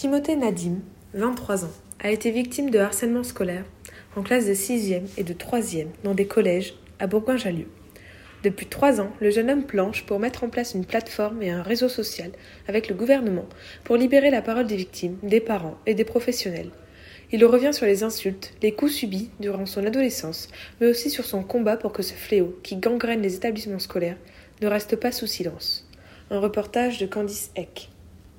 Timothée Nadim, 23 ans, a été victime de harcèlement scolaire en classe de 6e et de 3e dans des collèges à Bourgoin-Jallieu. Depuis trois ans, le jeune homme planche pour mettre en place une plateforme et un réseau social avec le gouvernement pour libérer la parole des victimes, des parents et des professionnels. Il revient sur les insultes, les coups subis durant son adolescence, mais aussi sur son combat pour que ce fléau, qui gangrène les établissements scolaires, ne reste pas sous silence. Un reportage de Candice Eck.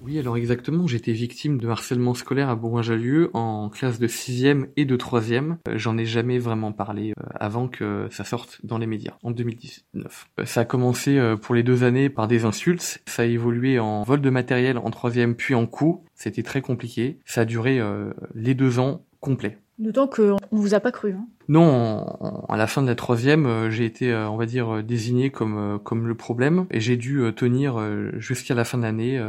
Oui, alors exactement, j'étais victime de harcèlement scolaire à Bourgoin-Jallieu en classe de 6e et de 3e. Euh, j'en ai jamais vraiment parlé euh, avant que ça sorte dans les médias, en 2019. Euh, ça a commencé pour les deux années par des insultes, ça a évolué en vol de matériel en 3e puis en coups, c'était très compliqué. Ça a duré les deux ans complets. D'autant qu'on vous a pas cru. Hein. Non, à la fin de la troisième, euh, j'ai été, euh, on va dire, euh, désigné comme comme le problème et j'ai dû tenir jusqu'à la fin de l'année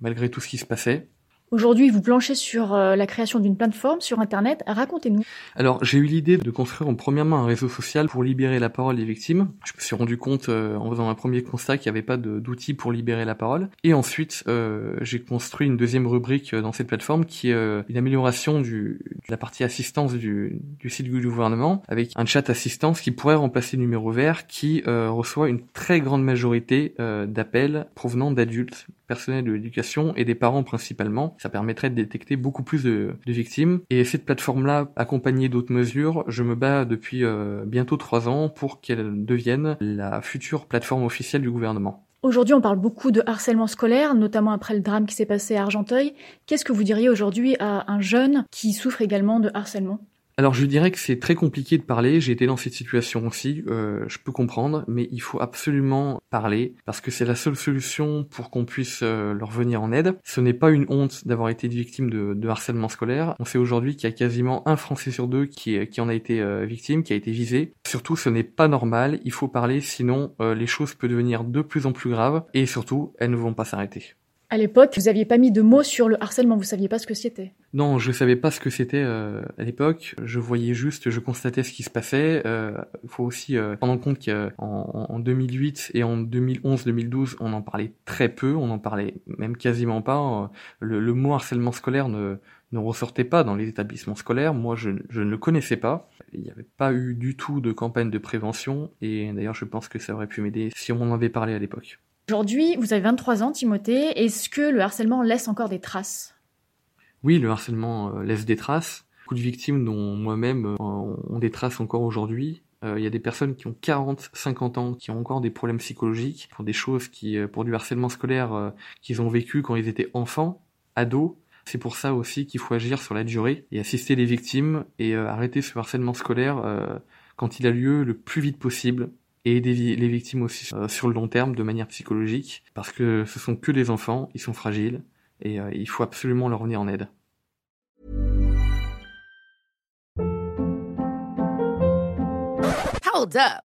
malgré tout ce qui se passait. Aujourd'hui, vous planchez sur euh, la création d'une plateforme sur Internet. Racontez-nous. Alors, j'ai eu l'idée de construire en premièrement un réseau social pour libérer la parole des victimes. Je me suis rendu compte euh, en faisant un premier constat qu'il n'y avait pas d'outils pour libérer la parole. Et ensuite, euh, j'ai construit une deuxième rubrique dans cette plateforme qui est une amélioration du, de la partie assistance du, du site du gouvernement avec un chat assistance qui pourrait remplacer le numéro vert qui reçoit une très grande majorité d'appels provenant d'adultes personnel de l'éducation et des parents principalement. Ça permettrait de détecter beaucoup plus de, victimes. Et cette plateforme-là, accompagnée d'autres mesures, je me bats depuis euh, bientôt trois ans pour qu'elle devienne la future plateforme officielle du gouvernement. Aujourd'hui, on parle beaucoup de harcèlement scolaire, notamment après le drame qui s'est passé à Argenteuil. Qu'est-ce que vous diriez aujourd'hui à un jeune qui souffre également de harcèlement? Alors je dirais que c'est très compliqué de parler, j'ai été dans cette situation aussi, euh, je peux comprendre, mais il faut absolument parler, parce que c'est la seule solution pour qu'on puisse euh, leur venir en aide. Ce n'est pas une honte d'avoir été victime de, harcèlement scolaire, on sait aujourd'hui qu'il y a quasiment un Français sur deux qui, qui en a été euh, victime, qui a été visé. Surtout ce n'est pas normal, il faut parler, sinon les choses peuvent devenir de plus en plus graves, et surtout elles ne vont pas s'arrêter. À l'époque, vous n'aviez pas mis de mots sur le harcèlement, vous saviez pas ce que c'était. Non, je savais pas ce que c'était euh, à l'époque. Je voyais juste, je constatais ce qui se passait. Il euh, faut aussi euh, prendre en compte qu'en en 2008 et en 2011-2012, on en parlait très peu, on en parlait même quasiment pas. Le, le mot harcèlement scolaire ne, ne ressortait pas dans les établissements scolaires. Moi, je, je ne le connaissais pas. Il n'y avait pas eu du tout de campagne de prévention. Et d'ailleurs, je pense que ça aurait pu m'aider si on en avait parlé à l'époque. Aujourd'hui, vous avez 23 ans, Timothée. Est-ce que le harcèlement laisse encore des traces? Oui, le harcèlement euh, laisse des traces. Beaucoup de victimes, dont moi-même, euh, ont des traces encore aujourd'hui. Euh, il y a des personnes qui ont 40, 50 ans, qui ont encore des problèmes psychologiques, pour des choses qui, pour du harcèlement scolaire qu'ils ont vécu quand ils étaient enfants, ados. C'est pour ça aussi qu'il faut agir sur la durée et assister les victimes et arrêter ce harcèlement scolaire quand il a lieu le plus vite possible et aider les victimes aussi euh, sur le long terme de manière psychologique parce que ce sont que des enfants, ils sont fragiles et euh, il faut absolument leur venir en aide.